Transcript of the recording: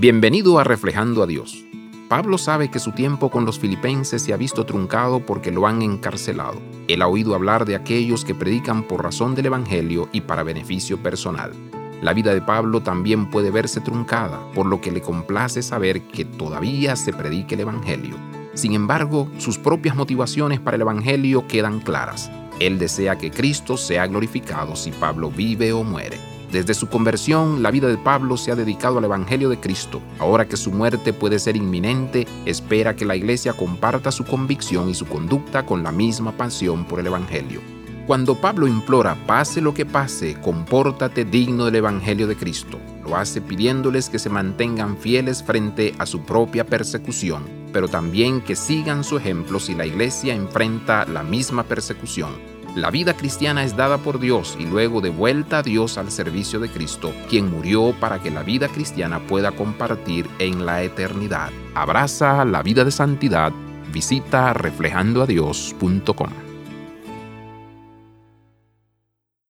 Bienvenido a Reflejando a Dios. Pablo sabe que su tiempo con los filipenses se ha visto truncado porque lo han encarcelado. Él ha oído hablar de aquellos que predican por razón del Evangelio y para beneficio personal. La vida de Pablo también puede verse truncada, por lo que le complace saber que todavía se predique el Evangelio. Sin embargo, sus propias motivaciones para el Evangelio quedan claras. Él desea que Cristo sea glorificado si Pablo vive o muere. Desde su conversión, la vida de Pablo se ha dedicado al Evangelio de Cristo. Ahora que su muerte puede ser inminente, espera que la iglesia comparta su convicción y su conducta con la misma pasión por el Evangelio. Cuando Pablo implora, pase lo que pase, compórtate digno del Evangelio de Cristo, lo hace pidiéndoles que se mantengan fieles frente a su propia persecución, pero también que sigan su ejemplo si la iglesia enfrenta la misma persecución. La vida cristiana es dada por Dios y luego de vuelta a Dios al servicio de Cristo, quien murió para que la vida cristiana pueda compartir en la eternidad. Abraza la vida de santidad. Visita reflejandoadios.com.